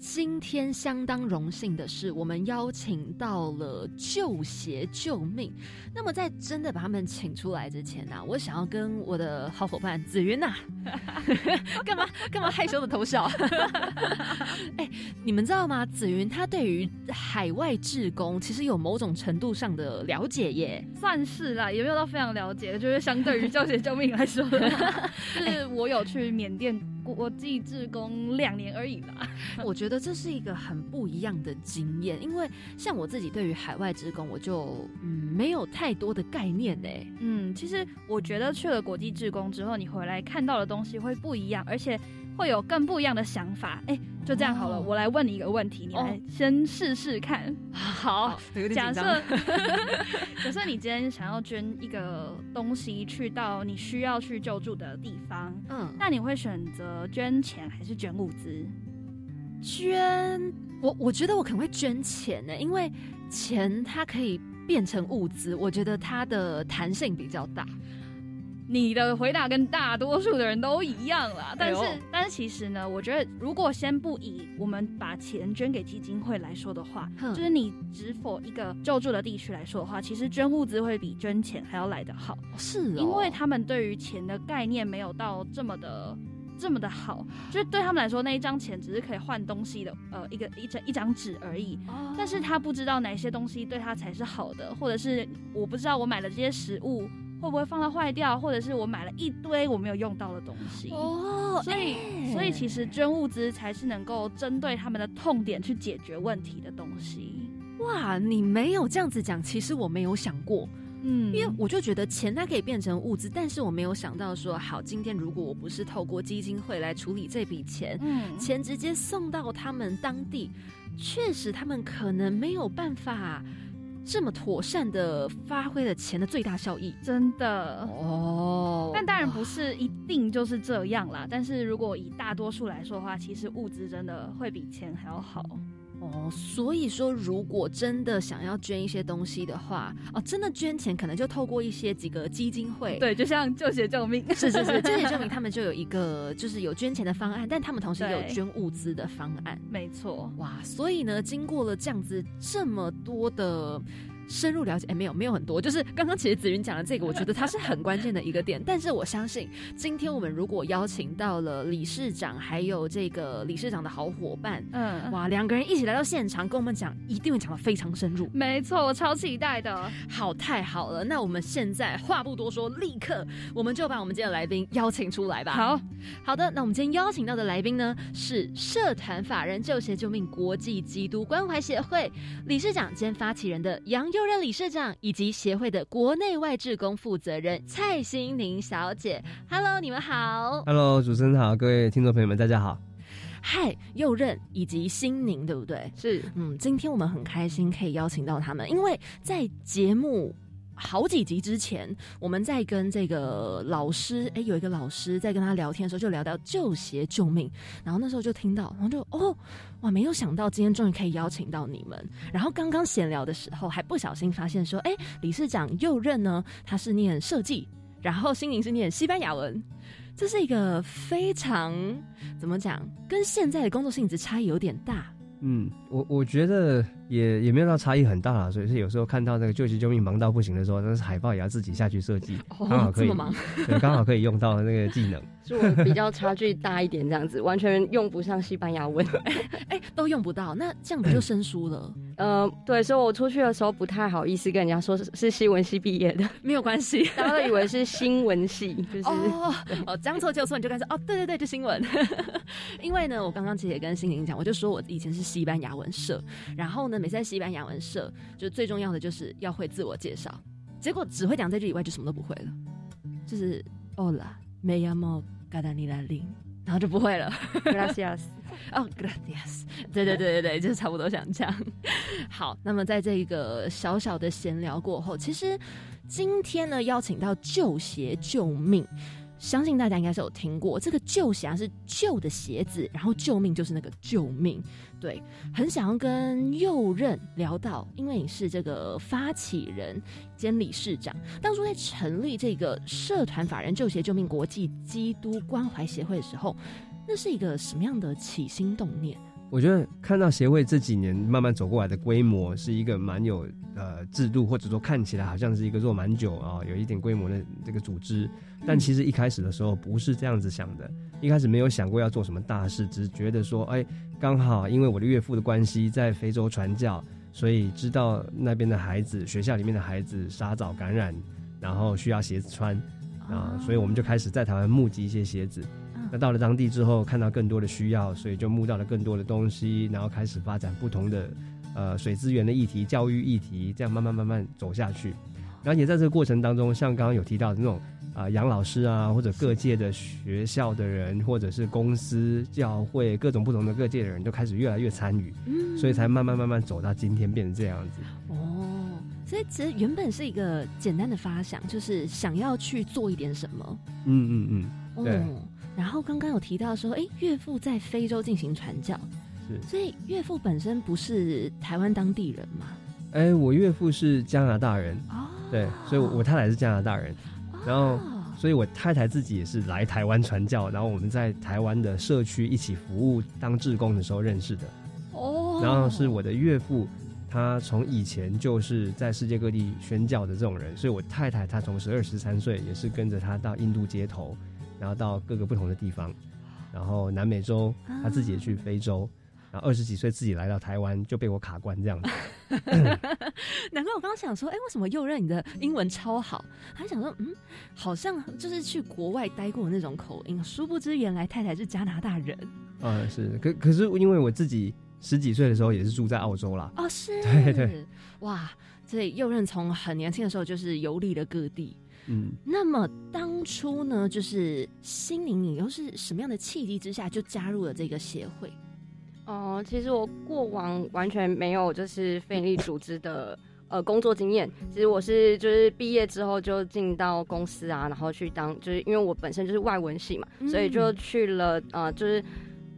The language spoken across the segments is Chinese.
今天相当荣幸的是，我们邀请到了救鞋救命。那么在真的把他们请出来之前呢，我想要跟我的好伙伴紫云呐，干嘛干嘛害羞的偷笑？哎，你们知道吗？紫云她对于海外志工其实有某种程度上的了解耶，算是啦，也没有到非常了解，就是相对于救鞋救命来说，就是我有去缅甸。国际志工两年而已吧，我觉得这是一个很不一样的经验，因为像我自己对于海外职工，我就嗯没有太多的概念呢。嗯，其实我觉得去了国际志工之后，你回来看到的东西会不一样，而且。会有更不一样的想法，哎，就这样好了。我来问你一个问题，你来先试试看。好，假设 假设你今天想要捐一个东西去到你需要去救助的地方，嗯，那你会选择捐钱还是捐物资？捐，我我觉得我可能会捐钱呢，因为钱它可以变成物资，我觉得它的弹性比较大。你的回答跟大多数的人都一样啦，但是但是其实呢，我觉得如果先不以我们把钱捐给基金会来说的话，就是你只否一个救助的地区来说的话，其实捐物资会比捐钱还要来得好。是，因为他们对于钱的概念没有到这么的这么的好，就是对他们来说那一张钱只是可以换东西的，呃，一个一张一张纸而已。但是他不知道哪些东西对他才是好的，或者是我不知道我买的这些食物。会不会放到坏掉，或者是我买了一堆我没有用到的东西？哦，所以所以其实捐物资才是能够针对他们的痛点去解决问题的东西。哇，你没有这样子讲，其实我没有想过。嗯，因为我就觉得钱它可以变成物资，但是我没有想到说，好，今天如果我不是透过基金会来处理这笔钱，嗯，钱直接送到他们当地，确实他们可能没有办法。这么妥善的发挥了钱的最大效益，真的哦。但当然不是一定就是这样啦。但是如果以大多数来说的话，其实物资真的会比钱还要好。哦，所以说，如果真的想要捐一些东西的话，哦，真的捐钱可能就透过一些几个基金会，对，就像救血救命，是是是，救血救命，他们就有一个就是有捐钱的方案，但他们同时也有捐物资的方案，没错，哇，所以呢，经过了这样子这么多的。深入了解，哎，没有，没有很多，就是刚刚其实子云讲的这个，我觉得它是很关键的一个点。但是我相信，今天我们如果邀请到了理事长，还有这个理事长的好伙伴，嗯，哇，两个人一起来到现场跟我们讲，一定会讲的非常深入。没错，我超期待的。好，太好了，那我们现在话不多说，立刻我们就把我们今天的来宾邀请出来吧。好，好的，那我们今天邀请到的来宾呢，是社团法人救协救命国际基督关怀协会理事长兼发起人的杨佑。就任理事长以及协会的国内外志工负责人蔡心宁小姐，Hello，你们好。Hello，主持人好，各位听众朋友们，大家好。嗨，右任以及心宁，对不对？是，嗯，今天我们很开心可以邀请到他们，因为在节目。好几集之前，我们在跟这个老师，哎，有一个老师在跟他聊天的时候，就聊到救鞋救命，然后那时候就听到，然后就哦，哇，没有想到今天终于可以邀请到你们。然后刚刚闲聊的时候，还不小心发现说，哎，理事长右任呢，他是念设计，然后心灵是念西班牙文，这是一个非常怎么讲，跟现在的工作性质差异有点大。嗯，我我觉得。也也没有到差异很大啦，所以是有时候看到那个救急救命忙到不行的时候，但是海报也要自己下去设计，刚好可以，对，刚好可以用到那个技能。是我比较差距大一点，这样子完全用不上西班牙文，哎，都用不到，那这样不就生疏了？嗯，对，所以我出去的时候不太好意思跟人家说是是西文系毕业的，没有关系，大家都以为是新闻系，就是哦哦，将错就错，你就开始哦，对对对，就新闻。因为呢，我刚刚其实也跟心灵讲，我就说我以前是西班牙文社，然后呢，每次在西班牙文社，就最重要的就是要会自我介绍，结果只会讲这句以外就什么都不会了，就是 Hola，me llamo Gadani l a l i n 然后就不会了。Gracias。哦，Gracias。对对对对对，就是差不多想讲。好，那么在这个小小的闲聊过后，其实今天呢，邀请到旧鞋救命。相信大家应该是有听过，这个旧鞋是旧的鞋子，然后救命就是那个救命。对，很想要跟右任聊到，因为你是这个发起人兼理事长，当初在成立这个社团法人旧鞋救命国际基督关怀协会的时候，那是一个什么样的起心动念？我觉得看到协会这几年慢慢走过来的规模，是一个蛮有呃制度，或者说看起来好像是一个做蛮久啊，有一点规模的这个组织。但其实一开始的时候不是这样子想的，一开始没有想过要做什么大事，只是觉得说，哎，刚好因为我的岳父的关系在非洲传教，所以知道那边的孩子学校里面的孩子沙枣感染，然后需要鞋子穿啊，所以我们就开始在台湾募集一些鞋子。那到了当地之后，看到更多的需要，所以就募到了更多的东西，然后开始发展不同的呃水资源的议题、教育议题，这样慢慢慢慢走下去。然后也在这个过程当中，像刚刚有提到的那种啊杨老师啊，或者各界的学校的人，或者是公司、教会各种不同的各界的人都开始越来越参与，嗯所以才慢慢慢慢走到今天变成这样子。哦，所以其实原本是一个简单的发想，就是想要去做一点什么。嗯嗯嗯，对。然后刚刚有提到说，哎，岳父在非洲进行传教，是，所以岳父本身不是台湾当地人嘛？哎，我岳父是加拿大人，哦，对，所以我太太是加拿大人，然后，所以我太太自己也是来台湾传教，然后我们在台湾的社区一起服务当志工的时候认识的，哦，然后是我的岳父，他从以前就是在世界各地宣教的这种人，所以我太太她从十二十三岁也是跟着他到印度街头。然后到各个不同的地方，然后南美洲，他自己也去非洲，然后二十几岁自己来到台湾就被我卡关这样子。难怪我刚刚想说，哎，为什么右任你的英文超好？还想说，嗯，好像就是去国外待过那种口音。殊不知原来太太是加拿大人。嗯，是，可可是因为我自己十几岁的时候也是住在澳洲啦。哦，是，对对，哇，所以右任从很年轻的时候就是游历了各地。嗯，那么当初呢，就是心灵，你又是什么样的契机之下就加入了这个协会？哦，其实我过往完全没有就是非利组织的呃工作经验。其实我是就是毕业之后就进到公司啊，然后去当就是因为我本身就是外文系嘛，所以就去了呃就是。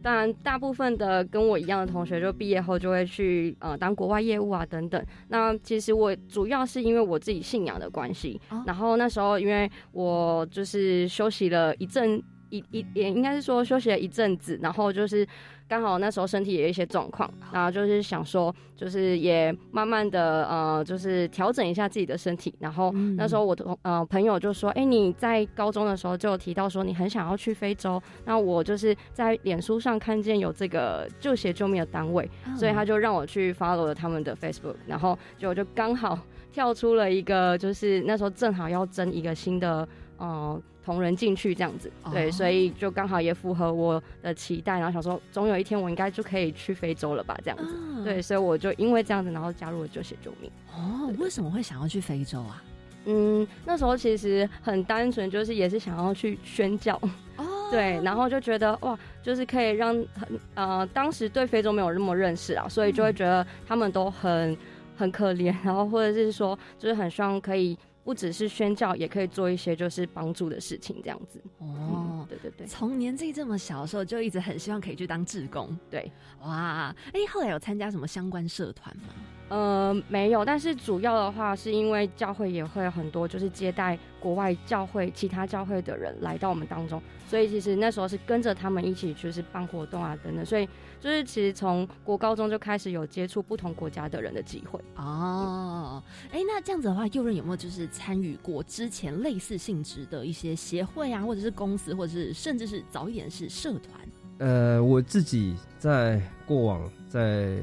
当然，大部分的跟我一样的同学，就毕业后就会去呃当国外业务啊等等。那其实我主要是因为我自己信仰的关系，然后那时候因为我就是休息了一阵一一也应该是说休息了一阵子，然后就是。刚好那时候身体也有一些状况，然后就是想说，就是也慢慢的呃，就是调整一下自己的身体。然后那时候我同呃朋友就说：“哎，你在高中的时候就提到说你很想要去非洲。”那我就是在脸书上看见有这个救鞋救命的单位，所以他就让我去 follow 了他们的 Facebook，然后就就刚好跳出了一个，就是那时候正好要争一个新的呃。同人进去这样子，对，所以就刚好也符合我的期待，然后想说，总有一天我应该就可以去非洲了吧，这样子，对，所以我就因为这样子，然后加入了救血救命。哦，为什么会想要去非洲啊？嗯，那时候其实很单纯，就是也是想要去宣教，哦，对，然后就觉得哇，就是可以让很呃，当时对非洲没有那么认识啊，所以就会觉得他们都很很可怜，然后或者是说，就是很希望可以。不只是宣教，也可以做一些就是帮助的事情，这样子。哦，对对对。从年纪这么小的时候，就一直很希望可以去当志工。对，哇，哎，后来有参加什么相关社团吗？呃，没有，但是主要的话是因为教会也会很多，就是接待国外教会、其他教会的人来到我们当中，所以其实那时候是跟着他们一起，就是办活动啊等等，所以就是其实从国高中就开始有接触不同国家的人的机会。哦，哎，那这样子的话，右任有没有就是参与过之前类似性质的一些协会啊，或者是公司，或者是甚至是早一点是社团？呃，我自己在过往在。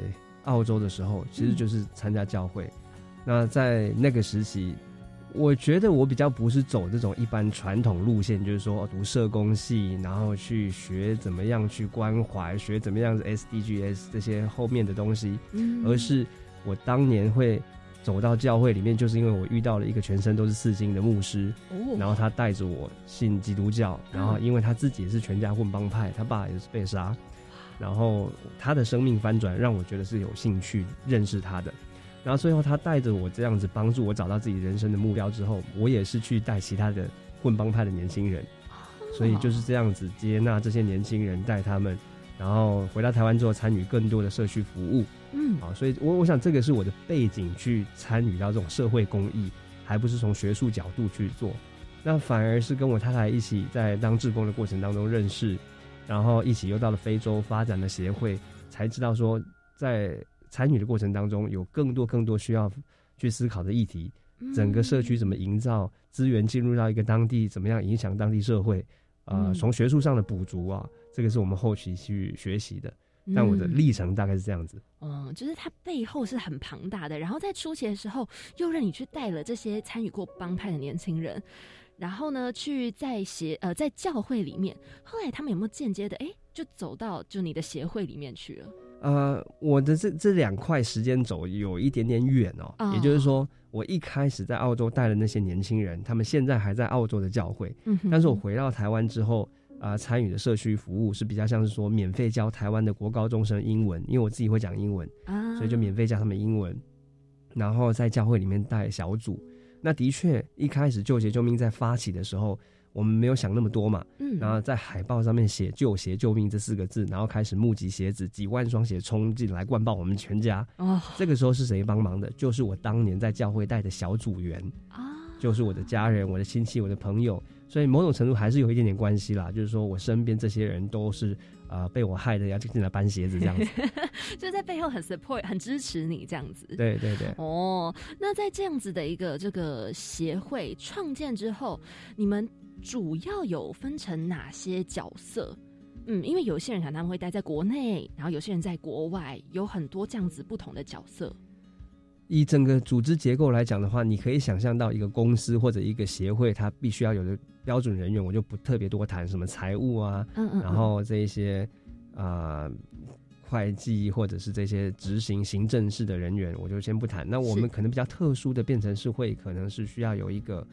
澳洲的时候，其实就是参加教会。那在那个时期，我觉得我比较不是走这种一般传统路线，就是说读社工系，然后去学怎么样去关怀，学怎么样子 SDGs 这些后面的东西，而是我当年会走到教会里面，就是因为我遇到了一个全身都是刺青的牧师，哦。然后他带着我信基督教，然后因为他自己也是全家混帮派，他爸也是被杀，然后他的生命翻转让我觉得是有兴趣认识他的，然后最后他带着我这样子帮助我找到自己人生的目标之后，我也是去带其他的混帮派的年轻人，所以就是这样子接纳这些年轻人，带他们，然后回到台湾之后参与更多的社区服务，嗯。啊，所以我我想这个是我的背景去参与到这种社会公益，还不是从学术角度去做，那反而是跟我太太一起在当志工的过程当中认识，然后一起又到了非洲发展的协会，才知道说在参与的过程当中有更多更多需要去思考的议题，整个社区怎么营造资源进入到一个当地，怎么样影响当地社会，呃，嗯。从学术上的补足啊，这个是我们后期去学习的。但我的嗯历程大概是这样子。嗯，就是它背后是很庞大的，然后在初期的时候，又让你去带了这些参与过帮派的年轻人，然后呢，去在协呃在教会里面，后来他们有没有间接的哎，就走到就你的协会里面去了？呃，我的这这两块时间走有一点点远哦，哦也就是说，我一开始在澳洲带的那些年轻人，他们现在还在澳洲的教会，嗯哼，但是我回到台湾之后，啊、参与的社区服务是比较像是说免费教台湾的国高中生英文，因为我自己会讲英文，啊，所以就免费教他们英文，然后在教会里面带小组。那的确，一开始救鞋救命在发起的时候，我们没有想那么多嘛，嗯，然后在海报上面写“救鞋救命”这四个字，然后开始募集鞋子，几万双鞋冲进来灌爆我们全家。哦这个时候是谁帮忙的？就是我当年在教会带的小组员，啊，就是我的家人、我的亲戚、我的朋友，所以某种程度还是有一点点关系啦。就是说我身边这些人都是啊、呃被我害的，要进来搬鞋子这样子。就在背后很 support 很支持你这样子。对对对。哦，那在这样子的一个这个协会创建之后，你们主要有分成哪些角色？嗯，因为有些人可能他们会待在国内，然后有些人在国外，有很多这样子不同的角色。以整个组织结构来讲的话，你可以想象到一个公司或者一个协会，它必须要有的标准人员，我就不特别多谈什么财务啊，嗯嗯，然后这一些啊、呃会计或者是这些执行行政式的人员，我就先不谈。那我们可能比较特殊的变成是会，可能是需要有一个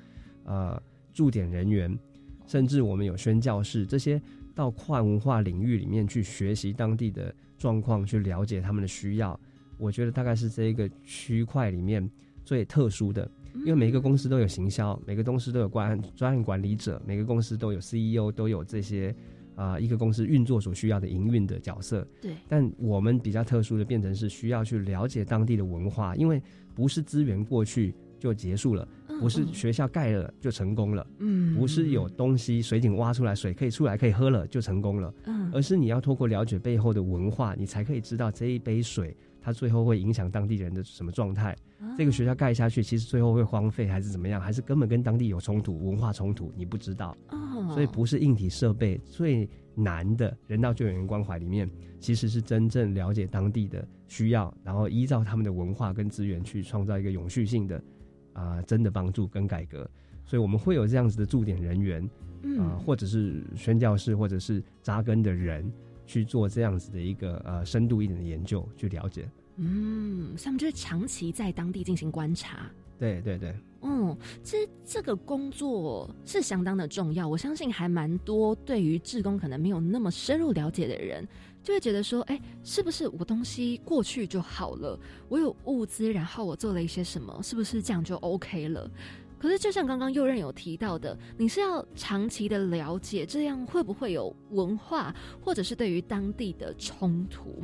呃驻点人员，甚至我们有宣教士这些到跨文化领域里面去学习当地的状况，去了解他们的需要。我觉得大概是这一个区块里面最特殊的，嗯。因为每一个公司都有行销，每个公司都有专案专案管理者，每个公司都有 CEO，都有这些啊、一个公司运作所需要的营运的角色。对，但我们比较特殊的变成是需要去了解当地的文化，因为不是资源过去就结束了，不是学校盖了就成功了，嗯不是有东西水井挖出来水可以出来可以喝了就成功了，嗯。而是你要透过了解背后的文化，你才可以知道这一杯水它最后会影响当地人的什么状态。这个学校盖下去，其实最后会荒废还是怎么样，还是根本跟当地有冲突、文化冲突，你不知道。哦，所以不是硬体设备最难的人道救援关怀里面，其实是真正了解当地的需要，然后依照他们的文化跟资源去创造一个永续性的啊、真的帮助跟改革。所以我们会有这样子的驻点人员啊、嗯或者是宣教士，或者是扎根的人去做这样子的一个呃深度一点的研究，去了解。嗯，所以他们就是长期在当地进行观察。对对对，嗯，其实这个工作是相当的重要，我相信还蛮多对于志工可能没有那么深入了解的人，就会觉得说，哎，是不是我东西过去就好了？我有物资，然后我做了一些什么，是不是这样就 OK 了？可是就像刚刚右任有提到的，你是要长期的了解，这样会不会有文化或者是对于当地的冲突？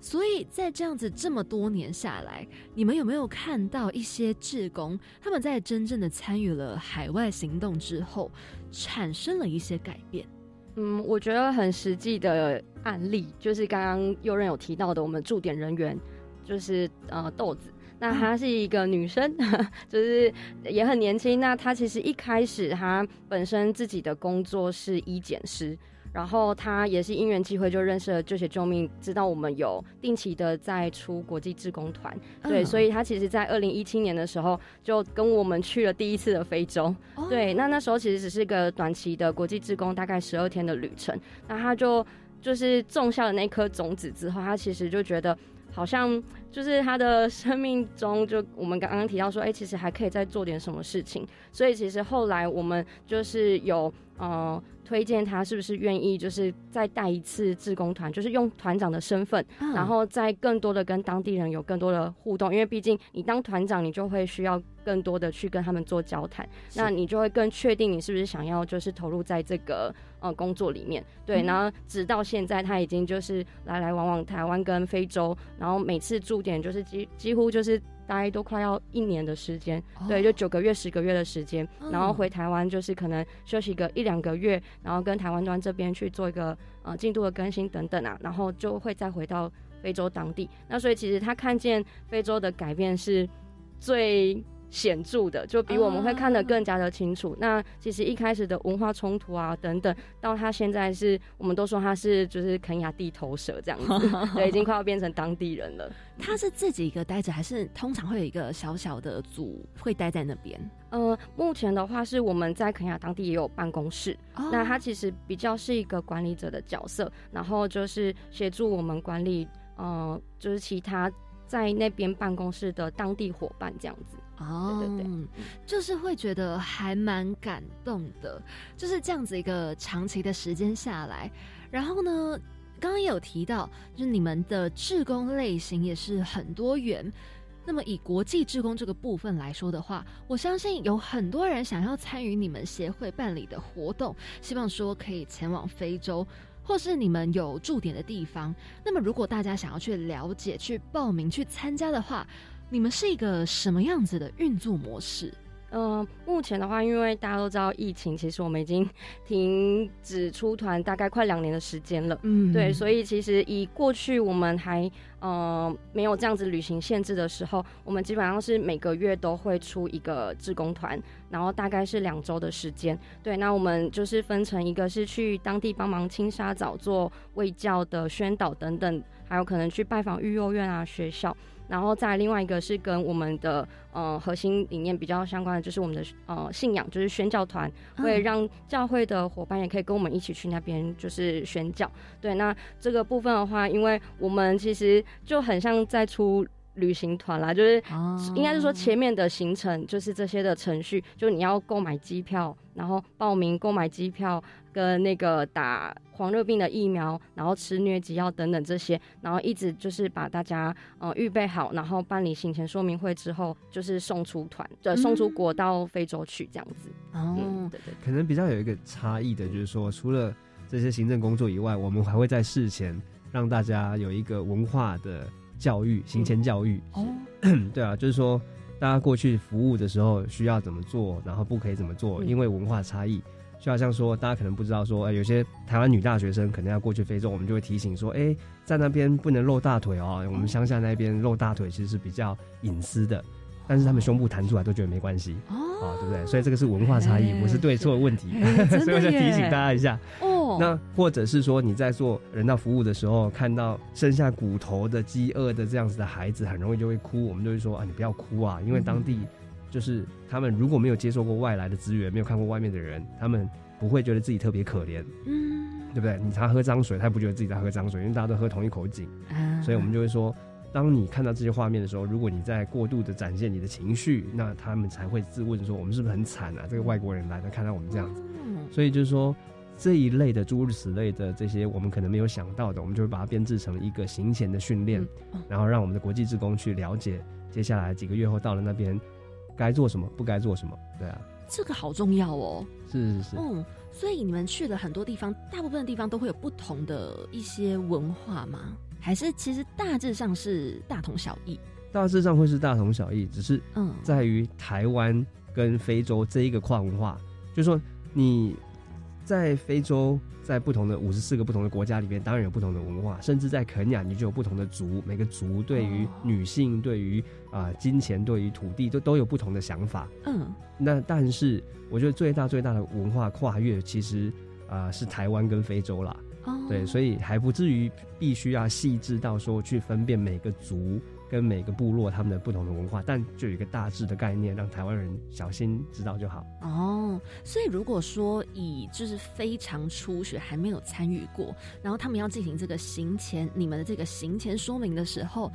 所以在这样子这么多年下来，你们有没有看到一些志工他们在真正的参与了海外行动之后，产生了一些改变？嗯，我觉得很实际的案例，就是刚刚右任有提到的，我们驻点人员就是呃豆子，那她是一个女生，就是也很年轻。那她其实一开始她本身自己的工作是医检师。然后她也是因缘机会就认识了救血救命，知道我们有定期的在出国际志工团，对，嗯所以她其实，在二零一七年的时候就跟我们去了第一次的非洲，哦对，那那时候其实只是个短期的国际志工，大概十二天的旅程。那他就就是种下了那颗种子之后，他其实就觉得好像就是他的生命中，就我们刚刚提到说，哎、其实还可以再做点什么事情。所以其实后来我们就是有呃推荐他是不是愿意，就是再带一次志工团，就是用团长的身份，嗯。然后再更多的跟当地人有更多的互动，因为毕竟你当团长，你就会需要更多的去跟他们做交谈，那你就会更确定你是不是想要就是投入在这个呃工作里面。对，嗯。然后直到现在，他已经就是来来往往台湾跟非洲，然后每次驻点就是几几乎就是大概都快要一年的时间，对，哦就九个月、十个月的时间，然后嗯回台湾就是可能休息个一两个月，然后跟台湾端这边去做一个呃进度的更新等等啊，然后就会再回到非洲当地。那所以其实他看见非洲的改变是最显著的，就比我们会看得更加的清楚。那其实一开始的文化冲突啊等等，到他现在是我们都说他是就是肯亚地头蛇这样子，对，已经快要变成当地人了。他是自己一个待着，还是通常会有一个小小的组会待在那边？呃，目前的话是我们在肯亚当地也有办公室，哦那他其实比较是一个管理者的角色，然后就是协助我们管理，呃，就是其他在那边办公室的当地伙伴这样子。哦，对对对就是会觉得还蛮感动的，就是这样子一个长期的时间下来，然后呢，刚刚也有提到，就是你们的志工类型也是很多元。那么以国际志工这个部分来说的话，我相信有很多人想要参与你们协会办理的活动，希望说可以前往非洲。或是你们有驻点的地方，那么如果大家想要去了解、去报名、去参加的话，你们是一个什么样子的运作模式？嗯、目前的话，因为大家都知道疫情，其实我们已经 停止出团大概快两年的时间了。嗯对，所以以其实以过去我们还呃没有这样子旅行限制的时候，我们基本上是每个月都会出一个志工团，然后大概是两周的时间。对，那我们就是分成一个是去当地帮忙清沙澡、做卫教的宣导等等，还有可能去拜访育幼院啊、学校。然后再另外一个是跟我们的呃核心理念比较相关的，就是我们的呃信仰，就是宣教团，会嗯让教会的伙伴也可以跟我们一起去那边就是宣教。对，那这个部分的话，因为我们其实就很像在出旅行团啦，就是哦。应该是说前面的行程就是这些的程序，就你要购买机票，然后报名购买机票，跟那个打黄热病的疫苗，然后吃疟疾药等等这些，然后一直就是把大家呃预备好，然后办理行前说明会之后，就是送出团，对，送出国到非洲去这样子。哦。嗯，，对对可能比较有一个差异的，就是说，除了这些行政工作以外，我们还会在事前让大家有一个文化的教育、行前教育。哦，对啊，就是说，大家过去服务的时候需要怎么做，然后不可以怎么做，嗯因为文化差异。就好像说，大家可能不知道说，呃，有些台湾女大学生可能要过去非洲，我们就会提醒说，哎、在那边不能露大腿哦。我们乡下那边露大腿其实是比较隐私的，但是他们胸部弹出来都觉得没关系。哦啊，对不对？所以这个是文化差异，哎不是对错的问题，所以我就提醒大家一下。哦，那或者是说你在做人道服务的时候，看到剩下骨头的饥饿的这样子的孩子，很容易就会哭，我们就会说啊，你不要哭啊，因为当地就是他们如果没有接受过外来的资源，没有看过外面的人，他们不会觉得自己特别可怜，嗯，对不对？你他喝脏水，他也不觉得自己在喝脏水，因为大家都喝同一口井，啊所以我们就会说。当你看到这些画面的时候，如果你在过度的展现你的情绪，那他们才会自问说：我们是不是很惨啊？这个外国人来了，看到我们这样子，嗯所以就是说这一类的诸如此类的这些我们可能没有想到的，我们就会把它编制成一个行前的训练，嗯然后让我们的国际职工去了解接下来几个月后到了那边该做什么，不该做什么。对啊，这个好重要哦。是是是，嗯，所以你们去了很多地方，大部分的地方都会有不同的一些文化吗？还是其实大致上是大同小异？大致上会是大同小异，只是嗯，在于台湾跟非洲这一个跨文化，就是说你在非洲，在不同的五十四个不同的国家里面，当然有不同的文化，甚至在肯亚，你就有不同的族，每个族对于哦女性、对于啊、金钱、对于土地都都有不同的想法。嗯，那但是我觉得最大最大的文化跨越，其实啊、是台湾跟非洲啦。哦，对，所以还不至于必须要细致到说去分辨每个族跟每个部落他们的不同的文化，但就有一个大致的概念，让台湾人小心知道就好。哦，所以如果说以就是非常初学还没有参与过，然后他们要进行这个行前你们的这个行前说明的时候，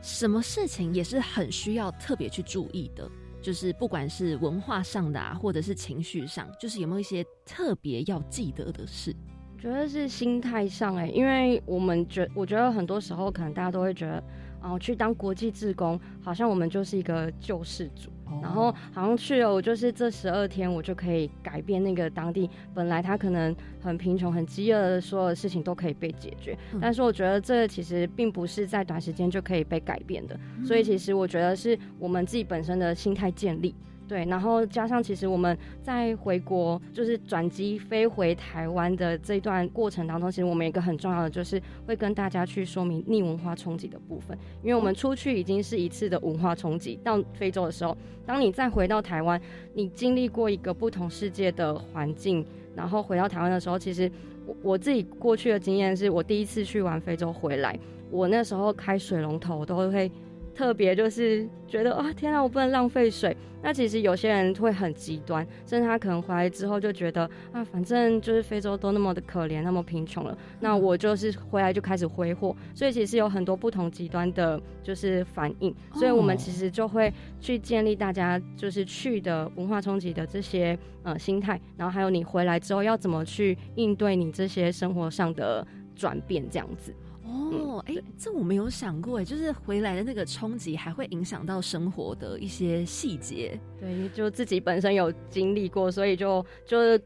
什么事情也是很需要特别去注意的？就是不管是文化上的啊，或者是情绪上，就是有没有一些特别要记得的事？觉得是心态上哎，因为我们觉我觉得很多时候可能大家都会觉得，哦，去当国际志工，好像我们就是一个救世主。然后好像去了，我就是这十二天，我就可以改变那个当地本来他可能很贫穷、很饥饿的所有事情都可以被解决。但是我觉得这其实并不是在短时间就可以被改变的，所以其实我觉得是我们自己本身的心态建立。对，然后加上其实我们在回国，就是转机飞回台湾的这段过程当中，其实我们一个很重要的就是会跟大家去说明逆文化冲击的部分，因为我们出去已经是一次的文化冲击，到非洲的时候，当你再回到台湾，你经历过一个不同世界的环境，然后回到台湾的时候，其实我我自己过去的经验是我第一次去完非洲回来，我那时候开水龙头都会。特别就是觉得啊，天啊，我不能浪费水。那其实有些人会很极端，甚至他可能回来之后就觉得啊，反正就是非洲都那么的可怜，那么贫穷了，那我就是回来就开始挥霍。所以其实有很多不同极端的，就是反应。所以我们其实就会去建立大家就是去的文化冲击的这些呃心态，然后还有你回来之后要怎么去应对你这些生活上的转变，这样子。哦，哎，这我没有想过，哎，就是回来的那个冲击还会影响到生活的一些细节。对，就自己本身有经历过，所以就就是。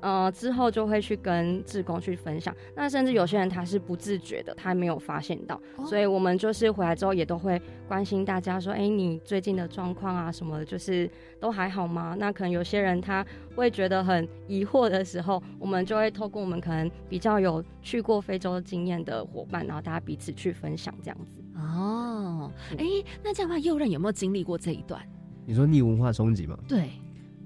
呃，之后就会去跟志工去分享。那甚至有些人他是不自觉的，他没有发现到，所以我们就是回来之后也都会关心大家说，哎，你最近的状况啊什么的，就是都还好吗？那可能有些人他会觉得很疑惑的时候，我们就会透过我们可能比较有去过非洲经验的伙伴，然后大家彼此去分享这样子。哦，哎，那这样的话，右任有没有经历过这一段？你说逆文化冲击吗？对，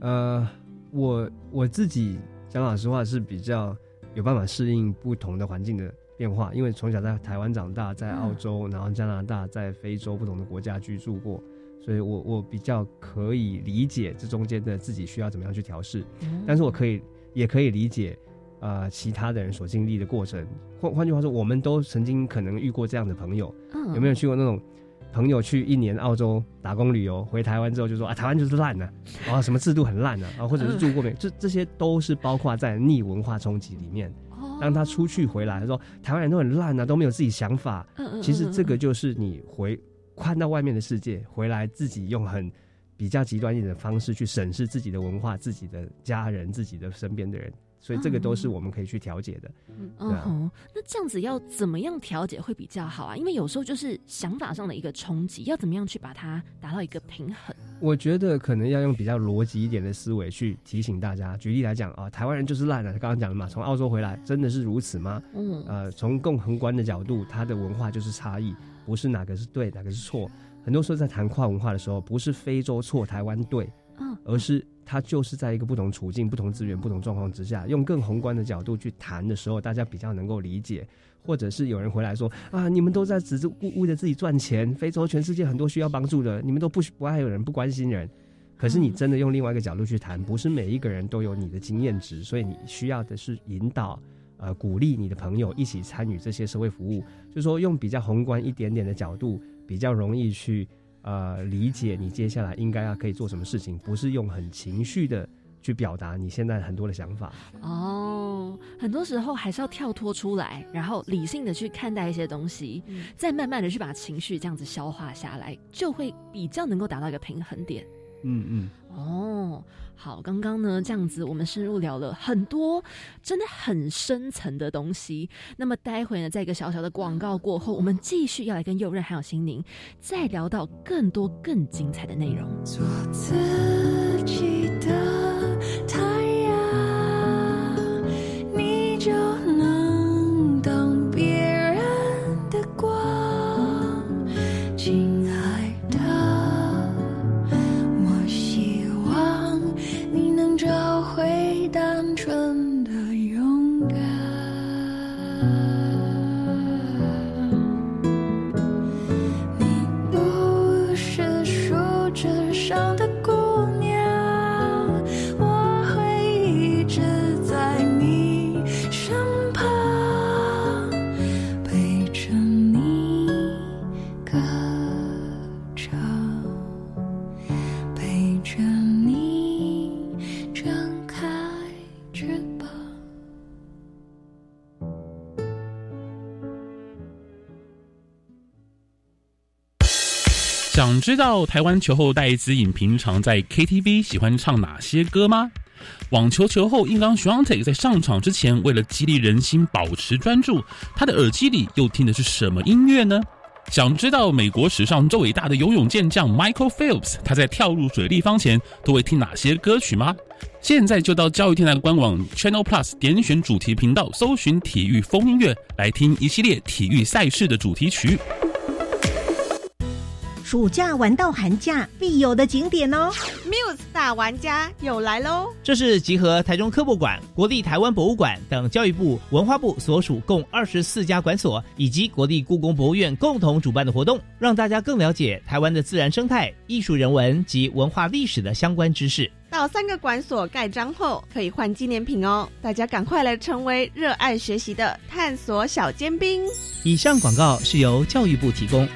呃，我我自己。讲老实话是比较有办法适应不同的环境的变化，因为从小在台湾长大，在澳洲，然后加拿大，在非洲不同的国家居住过，所以我我比较可以理解这中间的自己需要怎么样去调试，但是我可以也可以理解呃其他的人所经历的过程。换换句话说，我们都曾经可能遇过这样的朋友，有没有去过那种？朋友去一年澳洲打工旅游，回台湾之后就说啊，台湾就是烂呢，啊，什么制度很烂啊，啊，或者是住过没，这这些都是包括在逆文化冲击里面。当他出去回来，他说台湾人都很烂啊，都没有自己想法。其实这个就是你回看到外面的世界，回来自己用很比较极端一点的方式去审视自己的文化、自己的家人、自己的身边的人。所以这个都是我们可以去调节的。嗯哼，那这样子要怎么样调节会比较好啊？因为有时候就是想法上的一个冲击，要怎么样去把它达到一个平衡？我觉得可能要用比较逻辑一点的思维去提醒大家。举例来讲啊，台湾人就是烂了。刚刚讲了嘛，从澳洲回来真的是如此吗？嗯，呃，从更宏观的角度，它的文化就是差异，不是哪个是对，哪个是错。很多时候在谈跨文化的时候，不是非洲错，台湾对，嗯，而是。他就是在一个不同处境、不同资源、不同状况之下，用更宏观的角度去谈的时候，大家比较能够理解。或者是有人回来说啊，你们都在只是为了自己赚钱，非洲全世界很多需要帮助的，你们都不不爱有人，不关心人。可是你真的用另外一个角度去谈，不是每一个人都有你的经验值，所以你需要的是引导，呃，鼓励你的朋友一起参与这些社会服务，就是说用比较宏观一点点的角度，比较容易去。呃，理解你接下来应该要可以做什么事情，不是用很情绪的去表达你现在很多的想法。哦，很多时候还是要跳脱出来，然后理性的去看待一些东西，再慢慢的去把情绪这样子消化下来，就会比较能够达到一个平衡点。嗯嗯。哦。好，刚刚呢这样子，我们深入聊了很多，真的很深层的东西。那么待会呢，在一个小小的广告过后，我们继续要来跟右任还有心宁再聊到更多更精彩的内容。知道台湾球后戴资颖平常在 KTV 喜欢唱哪些歌吗？网球球后硬刚 s h a n t 在上场之前，为了激励人心、保持专注，他的耳机里又听的是什么音乐呢？想知道美国史上最伟大的游泳健将 Michael Phelps 他在跳入水立方前都会听哪些歌曲吗？现在就到教育天台的官网 Channel Plus 点选主题频道，搜寻体育风音乐，来听一系列体育赛事的主题曲。暑假玩到寒假必有的景点哦！Muse 大玩家又来喽！这是集合台中科博馆、国立台湾博物馆等教育部、文化部所属共二十四家馆所，以及国立故宫博物院共同主办的活动，让大家更了解台湾的自然生态、艺术人文及文化历史的相关知识。到三个馆所盖章后，可以换纪念品哦！大家赶快来成为热爱学习的探索小尖兵。以上广告是由教育部提供。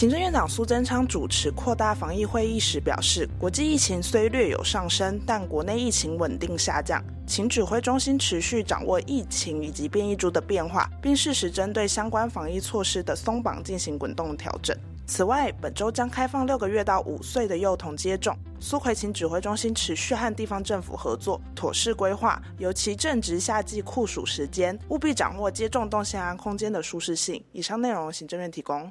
行政院长苏贞昌主持扩大防疫会议时表示，国际疫情虽略有上升，但国内疫情稳定下降，请指挥中心持续掌握疫情以及变异株的变化，并适时针对相关防疫措施的松绑进行滚动调整。此外，本周将开放六个月到五岁的幼童接种。苏奎请指挥中心持续和地方政府合作，妥善规划，尤其正值夏季酷暑时间，务必掌握接种动线安空间的舒适性。以上内容，行政院提供。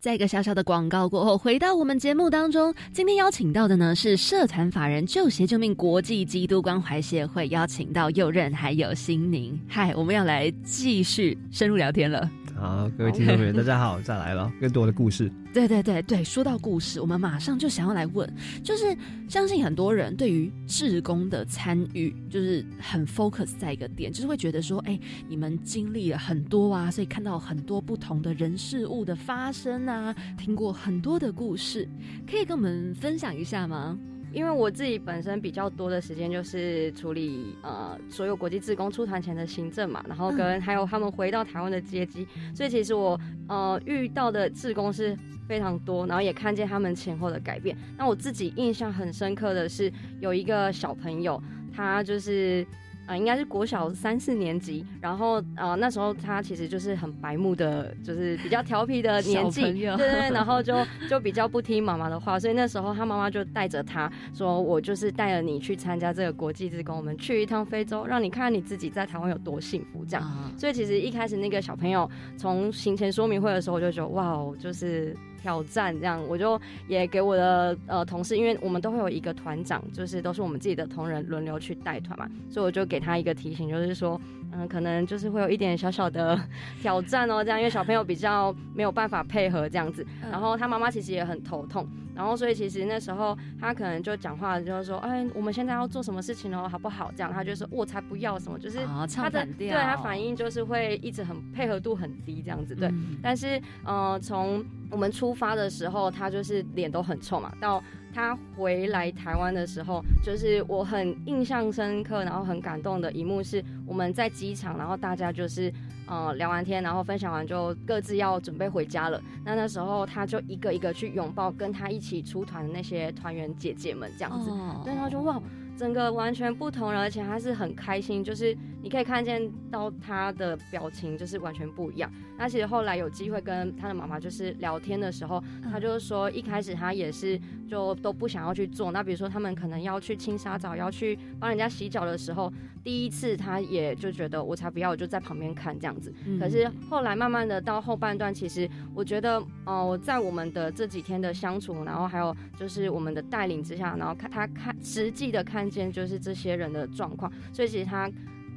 在一个小小的广告过后，回到我们节目当中。今天邀请到的呢是社团法人救协救命国际基督关怀协会，邀请到右任还有心宁。嗨，我们要来继续深入聊天了。好，各位听众朋友，大家好，再来了更多的故事。对对对对，说到故事，我们马上就想要来问，就是相信很多人对于志工的参与，就是很 focus 在一个点，就是会觉得说，哎，你们经历了很多啊，所以看到很多不同的人事物的发生啊，听过很多的故事，可以跟我们分享一下吗？因为我自己本身比较多的时间就是处理呃所有国际志工出团前的行政嘛，然后跟还有他们回到台湾的接机，所以其实我呃遇到的志工是非常多，然后也看见他们前后的改变。那我自己印象很深刻的是有一个小朋友，他就是。啊，应该是国小三四年级，然后啊，那时候他其实就是很白目的，就是比较调皮的年纪，对对，然后 就就比较不听妈妈的话，所以那时候他妈妈就带着他说：“我就是带了你去参加这个国际志工，我们去一趟非洲，让你看你自己在台湾有多幸福。”这样，所以其实一开始那个小朋友从行前说明会的时候，我就觉得哇哦，就是。挑战这样，我就也给我的呃同事，因为我们都会有一个团长，就是都是我们自己的同仁轮流去带团嘛，所以我就给他一个提醒，就是说，嗯，可能就是会有一点小小的挑战哦，这样，因为小朋友比较没有办法配合这样子，然后他妈妈其实也很头痛。然后，所以其实那时候他可能就讲话，就是说，哎，我们现在要做什么事情哦，好不好？这样，他就说，我才不要什么，就是他的对他反应就是会一直很配合度很低这样子，对。但是，呃，从我们出发的时候，他就是脸都很臭嘛。到他回来台湾的时候，就是我很印象深刻，然后很感动的一幕是我们在机场，然后大家就是。呃，聊完天，然后分享完就各自要准备回家了。那那时候他就一个一个去拥抱跟他一起出团的那些团员姐姐们，这样子，对，然后就哇。整个完全不同，而且他是很开心，就是你可以看见到他的表情，就是完全不一样。那其实后来有机会跟他的妈妈就是聊天的时候，他就是说一开始他也是就都不想要去做。那比如说他们可能要去清沙澡，要去帮人家洗脚的时候，第一次他也就觉得我才不要，我就在旁边看这样子。可是后来慢慢的到后半段，其实我觉得哦，在我们的这几天的相处，然后还有就是我们的带领之下，然后看他看实际的看。见就是这些人的状况，所以其实他，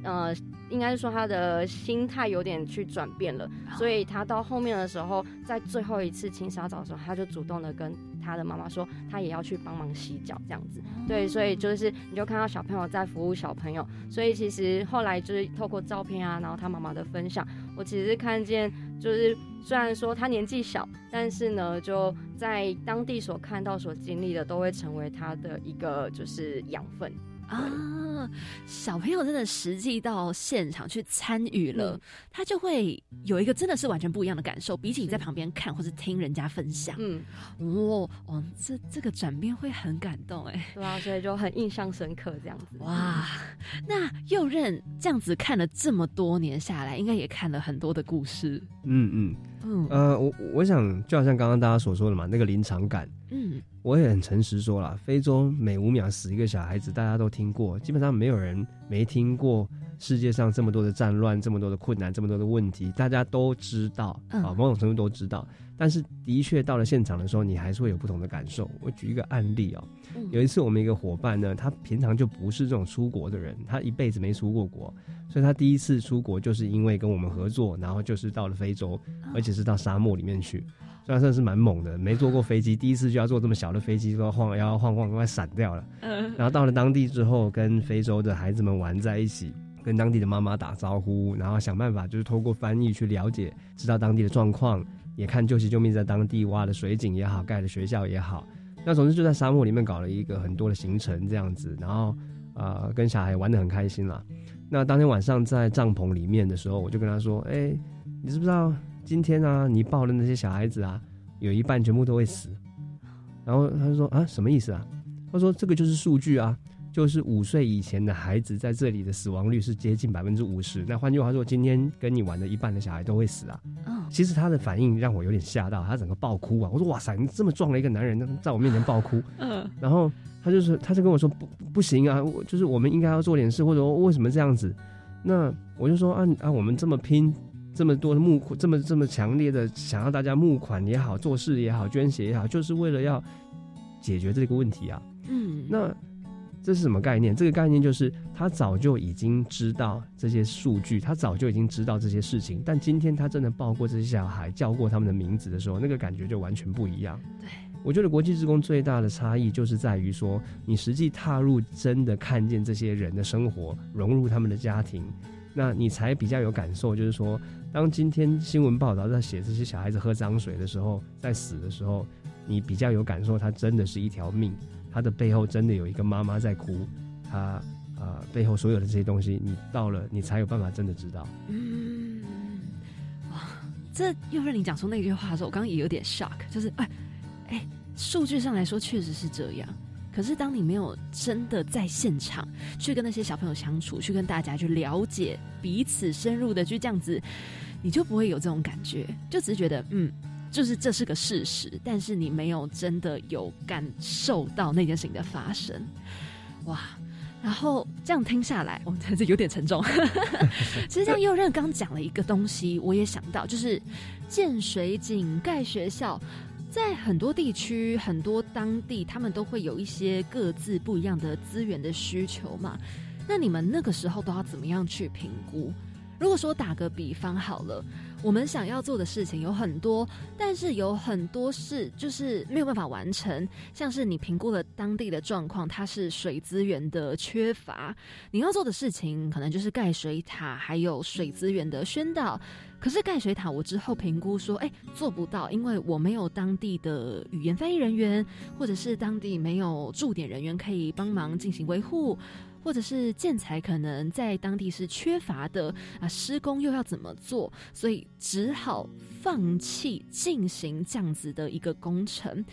呃，应该是说他的心态有点去转变了，所以他到后面的时候，在最后一次清沙澡的时候，他就主动的跟他的妈妈说，他也要去帮忙洗脚这样子。对，所以就是你就看到小朋友在服务小朋友，所以其实后来就是透过照片啊，然后他妈妈的分享，我其实是看见。就是虽然说他年纪小，但是呢，就在当地所看到、所经历的，都会成为他的一个就是养分。啊，小朋友真的实际到现场去参与了，他就会有一个真的是完全不一样的感受，比起你在旁边看或是听人家分享。嗯，哦，哦，这这个转变会很感动哎，对啊，所以就很印象深刻这样子。哇，那右任这样子看了这么多年下来，应该也看了很多的故事。嗯嗯嗯，呃，我我想就好像刚刚大家所说的嘛，那个临场感。嗯。我也很诚实说了，非洲每五秒死一个小孩子，大家都听过，基本上没有人没听过。世界上这么多的战乱，这么多的困难，这么多的问题，大家都知道啊，某种程度都知道。但是的确到了现场的时候，你还是会有不同的感受。我举一个案例哦，有一次我们一个伙伴呢，他平常就不是这种出国的人，他一辈子没出过国，所以他第一次出国就是因为跟我们合作，然后就是到了非洲，而且是到沙漠里面去。虽然算是蛮猛的，没坐过飞机，第一次就要坐这么小的飞机，说晃摇晃晃，快闪掉了。嗯，然后到了当地之后，跟非洲的孩子们玩在一起，跟当地的妈妈打招呼，然后想办法就是透过翻译去了解，知道当地的状况，也看救急救命在当地挖的水井也好，盖的学校也好。那总之就在沙漠里面搞了一个很多的行程这样子，然后呃跟小孩玩的很开心啦。那当天晚上在帐篷里面的时候，我就跟他说：“哎，你知不知道？”今天啊，你抱的那些小孩子啊，有一半全部都会死。然后他就说啊，什么意思啊？他说这个就是数据啊，就是五岁以前的孩子在这里的死亡率是接近百分之五十。那换句话说，今天跟你玩的一半的小孩都会死啊。嗯，其实他的反应让我有点吓到，他整个爆哭啊。我说哇塞，你这么壮的一个男人，在我面前爆哭。嗯，然后他就是，他就跟我说不不行啊，就是我们应该要做点事，或者为什么这样子？那我就说啊啊，我们这么拼。这么多的募款，这么这么强烈的想要大家募款也好，做事也好，捐血也好，就是为了要解决这个问题啊。嗯，那这是什么概念？这个概念就是他早就已经知道这些数据，他早就已经知道这些事情，但今天他真的抱过这些小孩，叫过他们的名字的时候，那个感觉就完全不一样。对，我觉得国际职工最大的差异就是在于说，你实际踏入，真的看见这些人的生活，融入他们的家庭。那你才比较有感受，就是说，当今天新闻报道在写这些小孩子喝脏水的时候，在死的时候，你比较有感受，他真的是一条命，他的背后真的有一个妈妈在哭，他呃背后所有的这些东西，你到了，你才有办法真的知道。嗯，哇，这又是你讲出那句话的时候，我刚刚也有点 shock，就是哎哎，数据上来说确实是这样。可是，当你没有真的在现场去跟那些小朋友相处，去跟大家去了解彼此，深入的去这样子，你就不会有这种感觉，就只是觉得，嗯，就是这是个事实，但是你没有真的有感受到那件事情的发生，哇！然后这样听下来，我们真是有点沉重。其实像右任刚讲了一个东西，我也想到，就是建水井、盖学校。在很多地区、很多当地，他们都会有一些各自不一样的资源的需求嘛。那你们那个时候都要怎么样去评估？如果说打个比方好了，我们想要做的事情有很多，但是有很多事就是没有办法完成。像是你评估了当地的状况，它是水资源的缺乏，你要做的事情可能就是盖水塔，还有水资源的宣导。可是盖水塔，我之后评估说，哎，做不到，因为我没有当地的语言翻译人员，或者是当地没有驻点人员可以帮忙进行维护，或者是建材可能在当地是缺乏的啊，施工又要怎么做，所以只好放弃进行这样子的一个工程。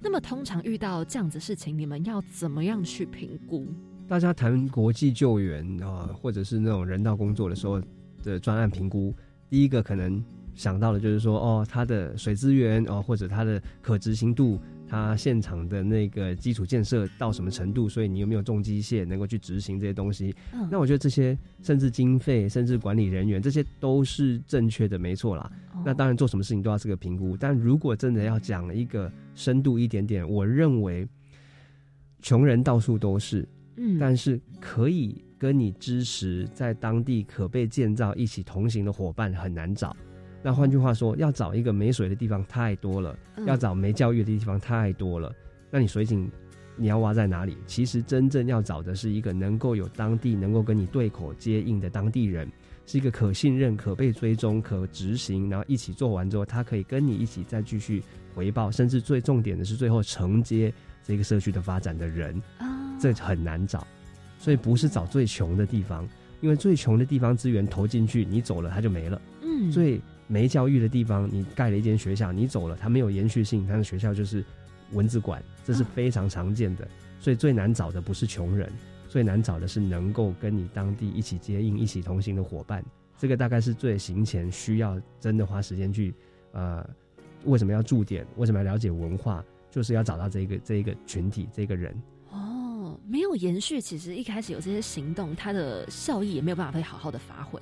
那么，通常遇到这样子事情，你们要怎么样去评估？大家谈国际救援啊，或者是那种人道工作的时候的专案评估。第一个可能想到的就是说，哦，它的水资源哦，或者它的可执行度，它现场的那个基础建设到什么程度，所以你有没有重机械能够去执行这些东西？那我觉得这些甚至经费，甚至管理人员，这些都是正确的，没错啦。那当然做什么事情都要这个评估，但如果真的要讲一个深度一点点，我认为穷人到处都是，嗯，但是可以。跟你支持在当地可被建造一起同行的伙伴很难找，那换句话说，要找一个没水的地方太多了，要找没教育的地方太多了。那你水井你要挖在哪里？其实真正要找的是一个能够有当地能够跟你对口接应的当地人，是一个可信任、可被追踪、可执行，然后一起做完之后，他可以跟你一起再继续回报，甚至最重点的是最后承接这个社区的发展的人，这很难找，所以不是找最穷的地方，因为最穷的地方资源投进去，你走了他就没了。嗯，最没教育的地方，你盖了一间学校，你走了它没有延续性，它的学校就是文字馆，这是非常常见的。所以最难找的不是穷人。最难找的是能够跟你当地一起接应、一起同行的伙伴，这个大概是最行前需要真的花时间去，呃，为什么要驻点？为什么要了解文化？就是要找到这个这一个群体这个人。哦，没有延续，其实一开始有这些行动，它的效益也没有办法被好好的发挥。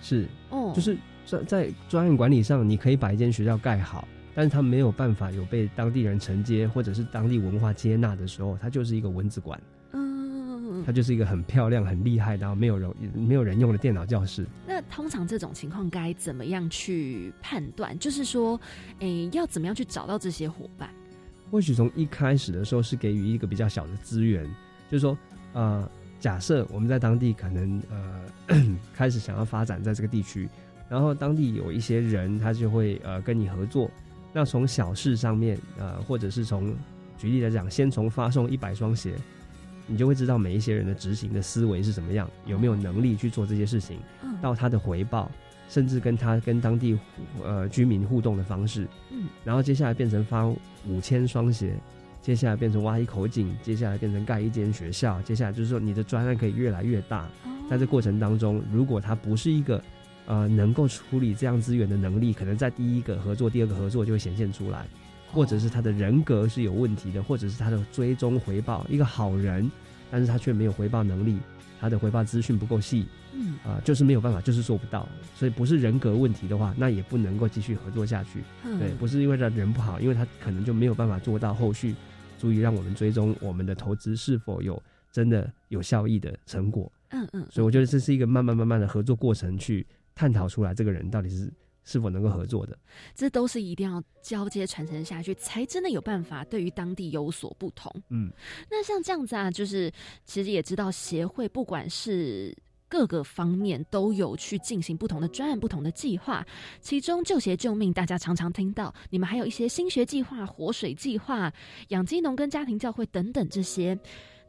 是，哦，就是在在专案管理上，你可以把一间学校盖好，但是它没有办法有被当地人承接，或者是当地文化接纳的时候，它就是一个蚊子馆。嗯它就是一个很漂亮、很厉害，然后没有人没有人用的电脑教室。那通常这种情况该怎么样去判断？就是说，诶，要怎么样去找到这些伙伴？或许从一开始的时候是给予一个比较小的资源，就是说，呃，假设我们在当地可能呃 开始想要发展在这个地区，然后当地有一些人他就会呃跟你合作。那从小事上面，呃，或者是从举例来讲，先从发送一百双鞋。你就会知道每一些人的执行的思维是怎么样，有没有能力去做这些事情，到他的回报，甚至跟他跟当地呃居民互动的方式，嗯，然后接下来变成发五千双鞋，接下来变成挖一口井，接下来变成盖一间学校，接下来就是说你的专案可以越来越大，在这过程当中，如果它不是一个呃能够处理这样资源的能力，可能在第一个合作、第二个合作就会显现出来。或者是他的人格是有问题的，或者是他的追踪回报一个好人，但是他却没有回报能力，他的回报资讯不够细，嗯啊，就是没有办法，就是做不到。所以不是人格问题的话，那也不能够继续合作下去。对，不是因为他人不好，因为他可能就没有办法做到后续，足以让我们追踪我们的投资是否有真的有效益的成果。嗯嗯。所以我觉得这是一个慢慢慢慢的合作过程，去探讨出来这个人到底是。是否能够合作的，这都是一定要交接传承下去，才真的有办法对于当地有所不同。嗯，那像这样子啊，就是其实也知道协会不管是各个方面都有去进行不同的专案、不同的计划，其中救鞋救命，大家常常听到，你们还有一些新学计划、活水计划、养鸡农跟家庭教会等等这些。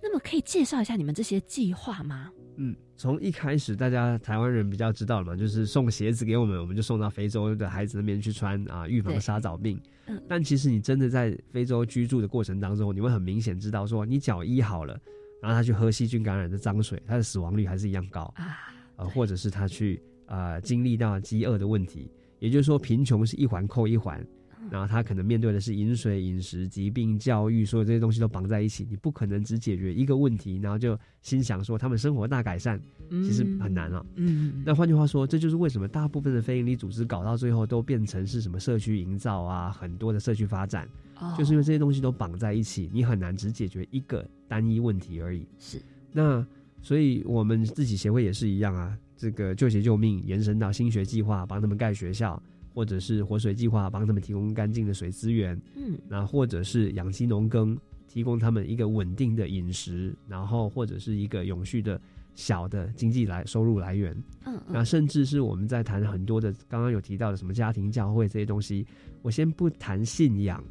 那么可以介绍一下你们这些计划吗？嗯，从一开始大家台湾人比较知道嘛，就是送鞋子给我们，我们就送到非洲的孩子那边去穿啊，预防沙枣病。嗯，但其实你真的在非洲居住的过程当中，你会很明显知道说，你脚医好了，然后他去喝细菌感染的脏水，他的死亡率还是一样高啊。呃，或者是他去啊经历到饥饿的问题，也就是说贫穷是一环扣一环。然后他可能面对的是饮水、饮食、疾病、教育，所有这些东西都绑在一起。你不可能只解决一个问题，然后就心想说他们生活大改善，其实很难啊。嗯，那换句话说，这就是为什么大部分的非营利组织搞到最后都变成是什么社区营造啊，很多的社区发展，就是因为这些东西都绑在一起，你很难只解决一个单一问题而已。是。那所以我们自己协会也是一样啊，这个救鞋救命延伸到新学计划，帮他们盖学校。或者是活水计划帮他们提供干净的水资源，嗯，那或者是养鸡农耕，提供他们一个稳定的饮食，然后或者是一个永续的小的经济来收入来源，嗯，那甚至是我们在谈很多的刚刚有提到的什么家庭教会这些东西，我先不谈信仰，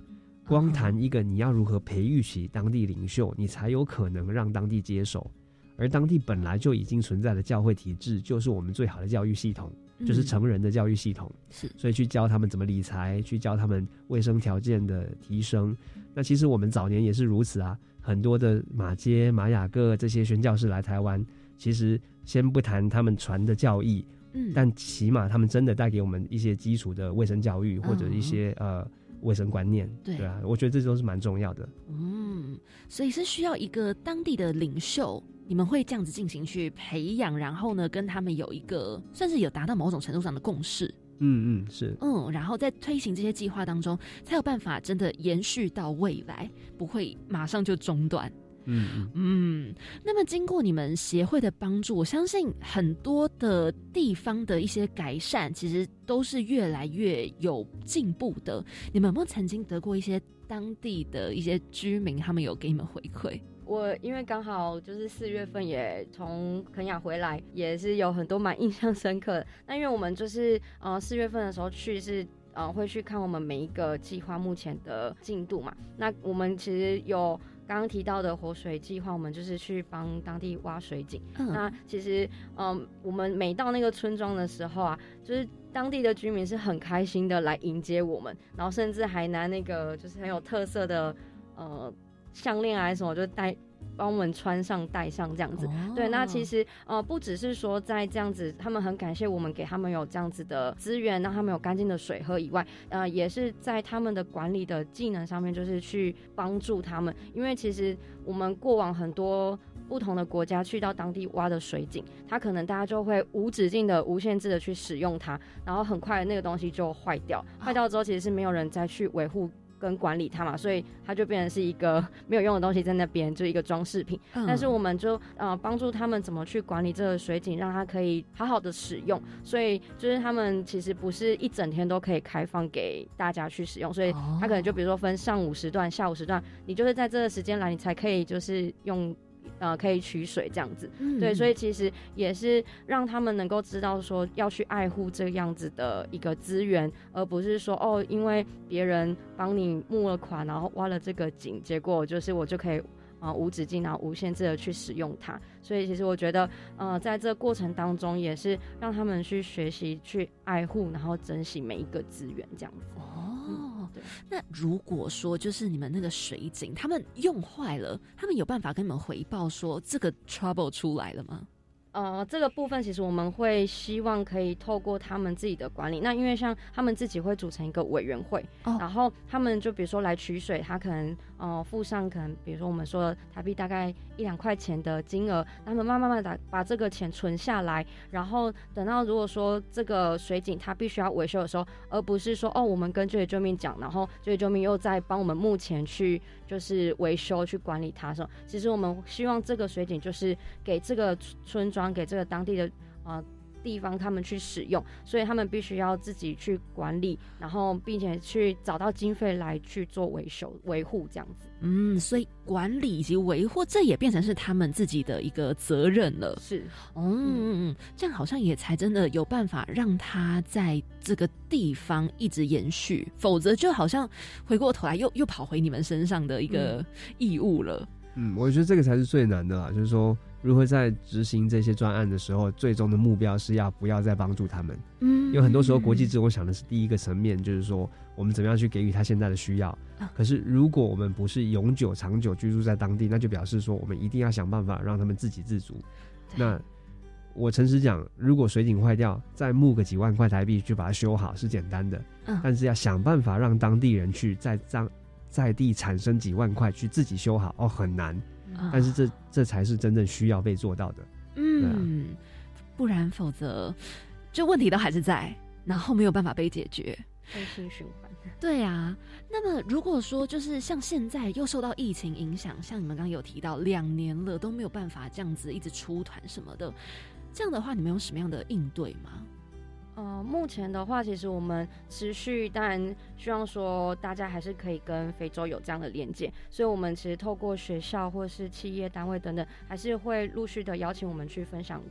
光谈一个你要如何培育起当地领袖，你才有可能让当地接手，而当地本来就已经存在的教会体制，就是我们最好的教育系统。就是成人的教育系统，是，所以去教他们怎么理财，去教他们卫生条件的提升。那其实我们早年也是如此啊，很多的马街、玛雅各这些宣教士来台湾，其实先不谈他们传的教义，嗯，但起码他们真的带给我们一些基础的卫生教育或者一些呃卫生观念，对啊，我觉得这都是蛮重要的。嗯，所以是需要一个当地的领袖。你们会这样子进行去培养，然后呢，跟他们有一个算是有达到某种程度上的共识。嗯嗯，是。嗯，然后在推行这些计划当中，才有办法真的延续到未来，不会马上就中断。嗯嗯嗯。那么经过你们协会的帮助，我相信很多的地方的一些改善，其实都是越来越有进步的。你们有没有曾经得过一些当地的一些居民，他们有给你们回馈？我因为刚好就是四月份也从肯雅回来，也是有很多蛮印象深刻的。那因为我们就是呃四月份的时候去是呃会去看我们每一个计划目前的进度嘛。那我们其实有刚刚提到的活水计划，我们就是去帮当地挖水井。嗯那其实嗯、我们每到那个村庄的时候啊，就是当地的居民是很开心的来迎接我们，然后甚至还拿那个就是很有特色的呃项链啊什么，就戴帮我们穿上戴上这样子。对，那其实实呃不只是说在这样子，他们很感谢我们给他们有这样子的资源，让他们有干净的水喝以外，呃也是在他们的管理的技能上面，就是去帮助他们，因为其实我们过往很多。不同的国家去到当地挖的水井，它可能大家就会无止境的、无限制的去使用它，然后很快那个东西就坏掉。坏掉之后，其实是没有人再去维护跟管理它嘛，所以它就变成是一个 没有用的东西在那边，就一个装饰品。嗯但是我们就呃帮助他们怎么去管理这个水井，让它可以好好的使用。所以就是他们其实不是一整天都可以开放给大家去使用，所以哦它可能就比如说分上午时段、下午时段，你就是在这个时间来，你才可以就是用。呃，可以取水这样子，嗯对，所以其实也是让他们能够知道说要去爱护这样子的一个资源，而不是说哦，因为别人帮你募了款，然后挖了这个井，结果就是我就可以啊、呃无止境然后无限制的去使用它。所以其实我觉得，呃，在这个过程当中，也是让他们去学习去爱护，然后珍惜每一个资源这样子。哦，对那如果说就是你们那个水井，他们用坏了，他们有办法跟你们回报说这个 trouble 出来了吗？呃，这个部分其实我们会希望可以透过他们自己的管理，那因为像他们自己会组成一个委员会，哦然后他们就比如说来取水，他可能呃付上可能比如说我们说台币大概一两块钱的金额，他们慢慢慢的把这个钱存下来，然后等到如果说这个水井它必须要维修的时候，而不是说哦我们跟救援救命讲，然后救援救命又在帮我们目前去就是维修去管理它的时候，其实我们希望这个水井就是给这个村庄给这个当地的呃地方他们去使用，所以他们必须要自己去管理，然后并且去找到经费来去做维修维护这样子。嗯，所以管理以及维护，这也变成是他们自己的一个责任了。是，哦，嗯嗯，这样好像也才真的有办法让他在这个地方一直延续，否则就好像回过头来又又跑回你们身上的一个义务了。嗯，我觉得这个才是最难的啦，就是说如何在执行这些专案的时候，最终的目标是要不要再帮助他们。嗯因为很多时候国际职工想的是第一个层面，就是说我们怎么样去给予他现在的需要啊。可是如果我们不是永久、长久居住在当地，那就表示说我们一定要想办法让他们自给自足。那我诚实讲，如果水井坏掉，再募个几万块台币去把它修好是简单的，嗯但是要想办法让当地人去在当在地产生几万块去自己修好哦，很难。啊但是这这才是真正需要被做到的。嗯，不然否则这问题都还是在，然后没有办法被解决。恶性循环。对啊，那么如果说就是像现在又受到疫情影响，像你们刚刚有提到两年了都没有办法这样子一直出团什么的，这样的话你们有什么样的应对吗？呃，目前的话，其实我们持续，当然希望说大家还是可以跟非洲有这样的连接，所以我们其实透过学校或是企业单位等等，还是会陆续的邀请我们去分享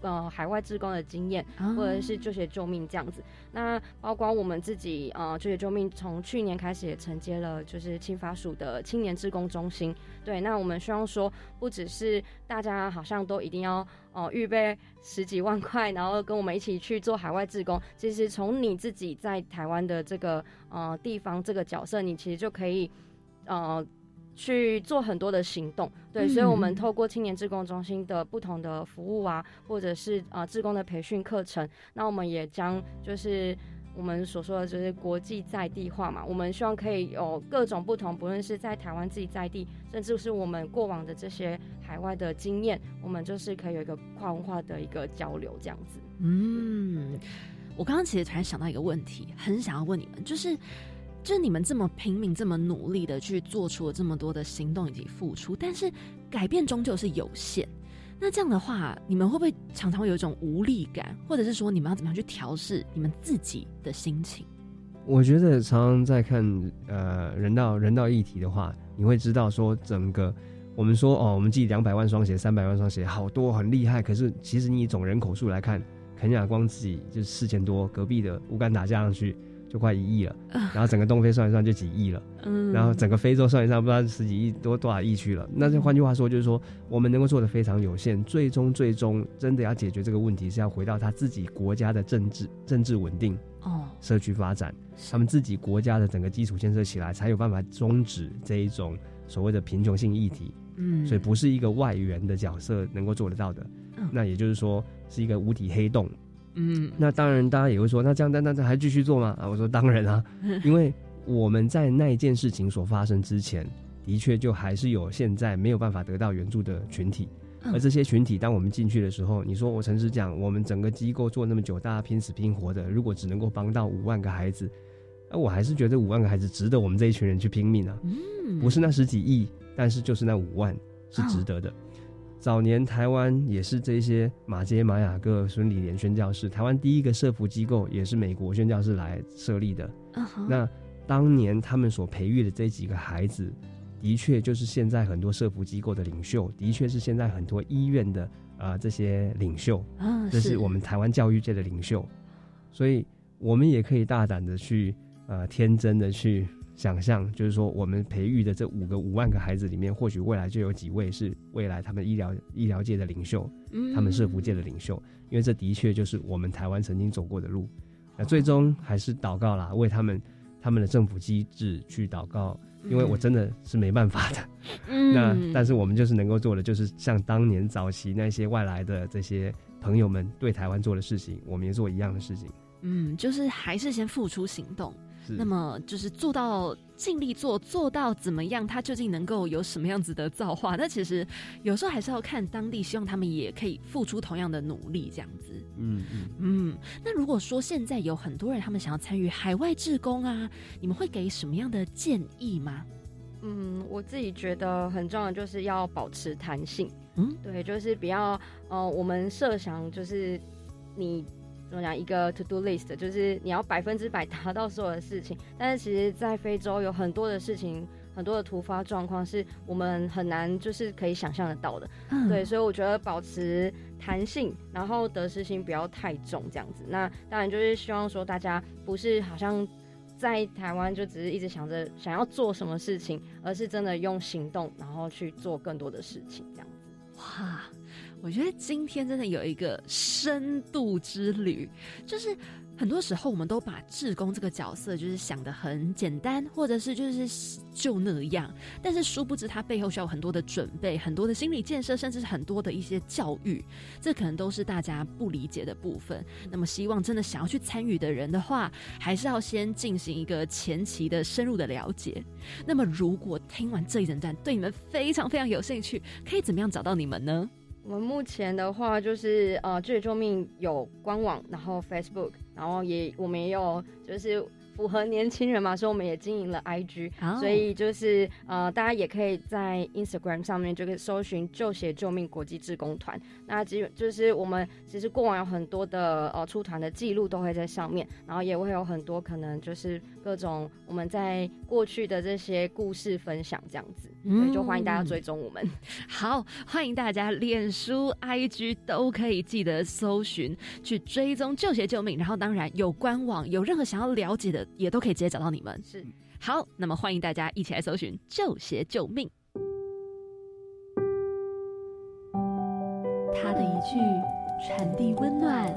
呃海外志工的经验，啊或者是就学救命这样子。那包括我们自己呃就学救命，从去年开始也承接了就是青法署的青年志工中心。对，那我们希望说，不只是大家好像都一定要呃预备十几万块，然后跟我们一起去做海外志工。其实从你自己在台湾的这个呃地方这个角色，你其实就可以呃。去做很多的行动，对，嗯所以我们透过青年志工中心的不同的服务啊，或者是呃志工的培训课程，那我们也将就是我们所说的就是国际在地化嘛，我们希望可以有各种不同，不论是在台湾自己在地，甚至是我们过往的这些海外的经验，我们就是可以有一个跨文化的一个交流这样子。嗯，我刚刚其实突然想到一个问题，很想要问你们，就是。就是你们这么拼命、这么努力的去做出了这么多的行动以及付出，但是改变终究是有限。那这样的话，你们会不会常常会有一种无力感，或者是说你们要怎么样去调试你们自己的心情？我觉得常常在看呃人道人道议题的话，你会知道说整个我们说哦，我们寄两百万双鞋、三百万双鞋，好多很厉害。可是其实你以总人口数来看，肯亚光自己就四千多，隔壁的乌干达加上去就快一亿了，然后整个东非算一算就几亿了，嗯然后整个非洲算一算不知道十几亿多多少亿去了。那就换句话说，就是说我们能够做的非常有限，最终最终真的要解决这个问题，是要回到他自己国家的政治政治稳定。哦，社区发展，他们自己国家的整个基础建设起来，才有办法终止这一种所谓的贫穷性议题。嗯所以不是一个外援的角色能够做得到的。嗯那也就是说，是一个无底黑洞。嗯那当然，大家也会说，那这样，那那那还继续做吗？啊，我说当然啊，因为我们在那一件事情所发生之前，的确就还是有现在没有办法得到援助的群体。嗯而这些群体，当我们进去的时候，你说我诚实讲，我们整个机构做那么久，大家拼死拼活的，如果只能够帮到五万个孩子，那我还是觉得五万个孩子值得我们这一群人去拼命啊。嗯不是那十几亿，但是就是那五万是值得的。早年台湾也是这些马杰、玛雅各、孙理莲宣教士，台湾第一个社福机构也是美国宣教士来设立的。嗯哼。那当年他们所培育的这几个孩子，的确就是现在很多社福机构的领袖，的确是现在很多医院的啊、呃这些领袖，啊这是我们台湾教育界的领袖，所以我们也可以大胆的去呃天真的去想象，就是说我们培育的这五个五万个孩子里面，或许未来就有几位是未来他们医疗医疗界的领袖，嗯他们社福界的领袖，因为这的确就是我们台湾曾经走过的路。那最终还是祷告啦，为他们他们的政府机制去祷告，因为我真的是没办法的。嗯 那但是我们就是能够做的，就是像当年早期那些外来的这些朋友们对台湾做的事情，我们也做一样的事情。嗯，就是还是先付出行动。是那么就是做到尽力做，做到怎么样，他究竟能够有什么样子的造化？那其实有时候还是要看当地，希望他们也可以付出同样的努力，这样子。嗯嗯。嗯，那如果说现在有很多人他们想要参与海外志工啊，你们会给什么样的建议吗？嗯，我自己觉得很重要，就是要保持弹性。嗯，对，就是不要呃，我们设想就是你怎么讲一个 to do list，就是你要百分之百达到所有的事情。但是其实，在非洲有很多的事情，很多的突发状况是我们很难就是可以想象得到的。嗯对，所以我觉得保持弹性，然后得失心不要太重，这样子。那当然就是希望说大家不是好像在台湾就只是一直想着想要做什么事情，而是真的用行动，然后去做更多的事情，这样子。哇，我觉得今天真的有一个深度之旅，就是很多时候我们都把志工这个角色就是想的很简单，或者是就是就那样，但是殊不知它背后需要很多的准备、很多的心理建设，甚至是很多的一些教育，这可能都是大家不理解的部分。那么，希望真的想要去参与的人的话，还是要先进行一个前期的深入的了解。那么，如果听完这一整段对你们非常非常有兴趣，可以怎么样找到你们呢？我们目前的话就是呃，救救命有官网，然后 Facebook，然后也我们也有就是符合年轻人嘛，所以我们也经营了 IG，、哦所以就是呃，大家也可以在 Instagram 上面就可以搜寻“救协救命国际志工团”。那基本就是我们其实过往有很多的呃出团的记录都会在上面，然后也会有很多可能就是各种我们在过去的这些故事分享这样子，所以，就欢迎大家追踪我们。好，欢迎大家脸书、IG 都可以记得搜寻去追踪救协救命，然后当然有官网，有任何想要了解的也都可以直接找到你们。是，好，那么欢迎大家一起来搜寻救鞋救命。他的一句传递温暖，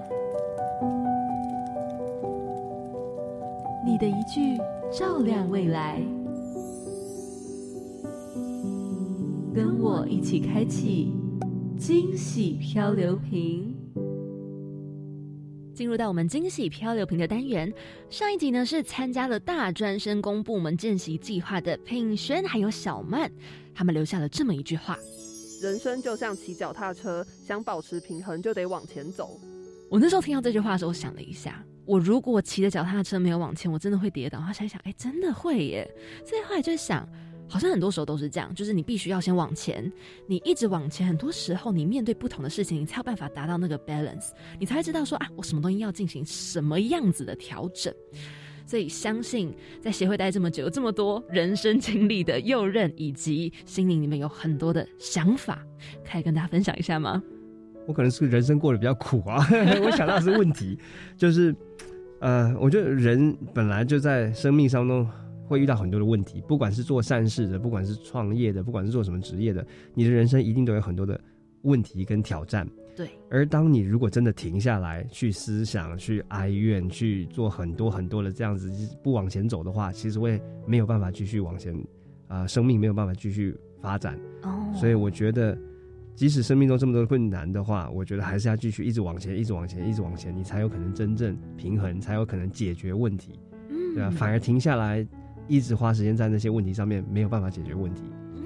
你的一句照亮未来。跟我一起开启惊喜漂流瓶。进入到我们惊喜漂流瓶的单元，上一集呢是参加了大专生工部门见习计划的品轩还有小曼，他们留下了这么一句话：人生就像骑脚踏车，想保持平衡就得往前走。我那时候听到这句话的时候，我想了一下，我如果骑着脚踏车没有往前，我真的会跌倒。然后想一想，哎，真的会耶。所以后来就想，好像很多时候都是这样，就是你必须要先往前，你一直往前，很多时候你面对不同的事情，你才有办法达到那个 balance，你才会知道说啊，我什么东西要进行什么样子的调整。所以相信在协会待这么久，这么多人生经历的右任以及心灵里面有很多的想法，可以跟大家分享一下吗？我可能是人生过得比较苦啊，我想到是问题，就是呃，我觉得人本来就在生命当中会遇到很多的问题，不管是做善事的，不管是创业的，不管是做什么职业的，你的人生一定都有很多的问题跟挑战。对，而当你如果真的停下来去思想、去哀怨、去做很多很多的这样子不往前走的话，其实会没有办法继续往前啊、生命没有办法继续发展。哦所以我觉得，即使生命中这么多的困难的话，我觉得还是要继续一直往前，一直往前，一直往前，你才有可能真正平衡，才有可能解决问题。嗯对啊，反而停下来，一直花时间在那些问题上面，没有办法解决问题，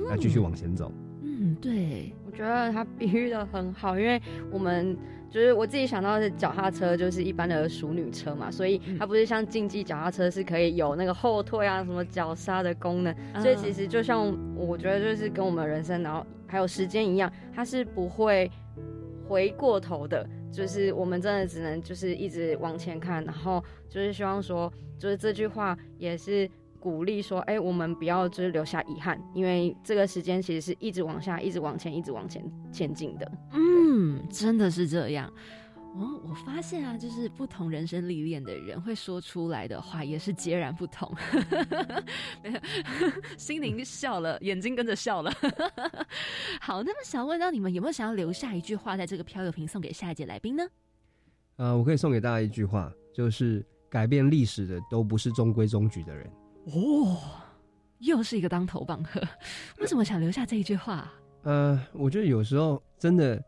要继续往前走。嗯，对，我觉得他比喻的很好，因为我们就是我自己想到的脚踏车就是一般的熟女车嘛，所以它不是像竞技脚踏车是可以有那个后退啊、什么脚刹的功能，所以其实就像我觉得就是跟我们人生，然后还有时间一样，它是不会回过头的，就是我们真的只能就是一直往前看，然后就是希望说，就是这句话也是。鼓励说：“哎、我们不要就是留下遗憾，因为这个时间其实是一直往下、一直往前、一直往前前进的。嗯，真的是这样。哦，我发现啊，就是不同人生历练的人会说出来的话也是截然不同。没有，心灵笑了，眼睛跟着笑了。好，那么想问到你们有没有想要留下一句话在这个漂流瓶送给下一届来宾呢？啊、我可以送给大家一句话，就是改变历史的都不是中规中矩的人。哦，又是一个当头棒喝。为什么想留下这一句话？呃，我觉得有时候真的，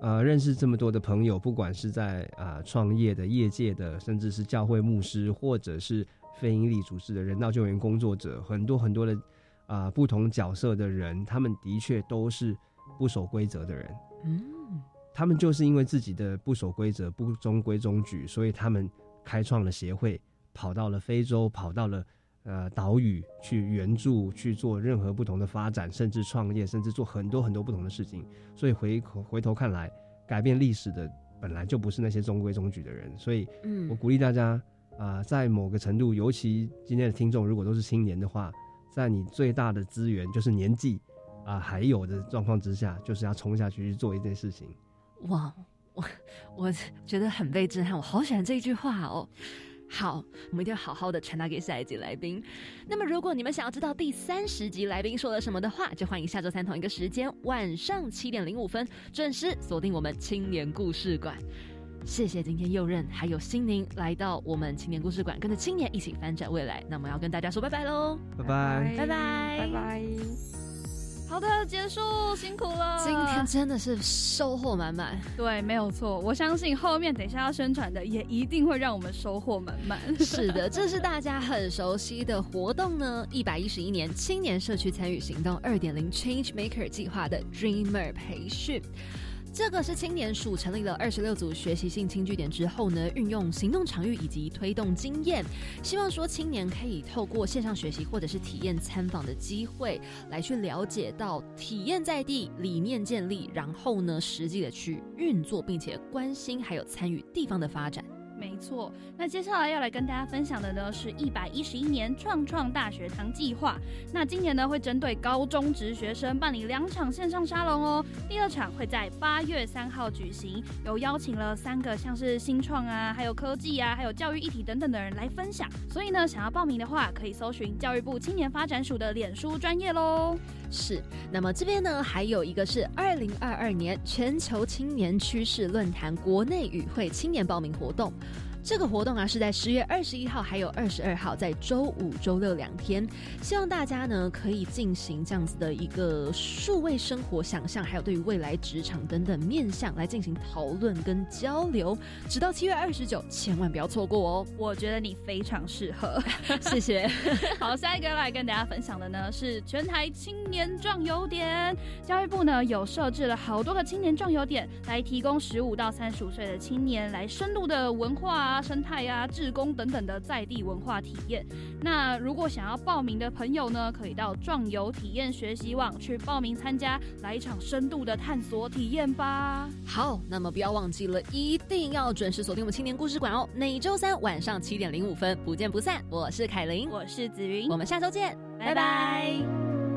呃，认识这么多的朋友，不管是在啊、创业的、业界的，甚至是教会牧师，或者是非营利组织的人道救援工作者，很多很多的啊、不同角色的人，他们的确都是不守规则的人。嗯，他们就是因为自己的不守规则、不中规中矩，所以他们开创了协会，跑到了非洲，跑到了呃岛屿去援助，去做任何不同的发展，甚至创业，甚至做很多很多不同的事情。所以回回头看来，改变历史的本来就不是那些中规中矩的人。所以，嗯我鼓励大家啊、在某个程度，尤其今天的听众如果都是青年的话，在你最大的资源就是年纪啊、还有的状况之下，就是要冲下去去做一件事情。哇，我我觉得很被震撼，我好喜欢这一句话哦。好，我们一定要好好的传达给下一集来宾。那么，如果你们想要知道第三十集来宾说了什么的话，就欢迎下周三同一个时间，晚上七点零五分准时锁定我们青年故事馆。谢谢今天右任还有心宁来到我们青年故事馆，跟着青年一起翻转未来。那我们要跟大家说拜拜喽，拜拜。拜拜，拜拜。好的，结束，辛苦了。今天真的是收获满满。对，没有错。我相信后面等一下要宣传的，也一定会让我们收获满满。是的，这是大家很熟悉的活动呢。一百一十一年青年社区参与行动二点零 Change Maker 计划的 Dreamer 培训。这个是青年署成立了二十六组学习性轻据点之后呢，运用行动场域以及推动经验，希望说青年可以透过线上学习或者是体验参访的机会，来去了解到体验在地理念建立，然后呢实际的去运作，并且关心还有参与地方的发展。错，那接下来要来跟大家分享的呢是一百一十一年创创大学堂计划。那今年呢会针对高中职学生办理两场线上沙龙哦。第二场会在八月三号举行，有邀请了三个像是新创啊、还有科技啊、还有教育议题等等的人来分享。所以呢，想要报名的话，可以搜寻教育部青年发展署的脸书专业喽。是，那么这边呢还有一个是二零二二年全球青年趋势论坛国内与会青年报名活动。这个活动啊是在十月二十一号还有二十二号，在周五、周六两天，希望大家呢可以进行这样子的一个数位生活想象，还有对于未来职场等等面向来进行讨论跟交流，直到七月二十九，千万不要错过哦！我觉得你非常适合，谢谢。好，下一个来跟大家分享的呢是全台青年壮游点。教育部呢有设置了好多个青年壮游点，来提供十五到三十五岁的青年来深度的文化、啊、生态啊、志工等等的在地文化体验。那如果想要报名的朋友呢，可以到壮游体验学习网去报名参加，来一场深度的探索体验吧。好，那么不要忘记了，一定要准时锁定我们青年故事馆哦。每周三晚上七点零五分，不见不散。我是凯琳，我是子云，我们下周见，拜拜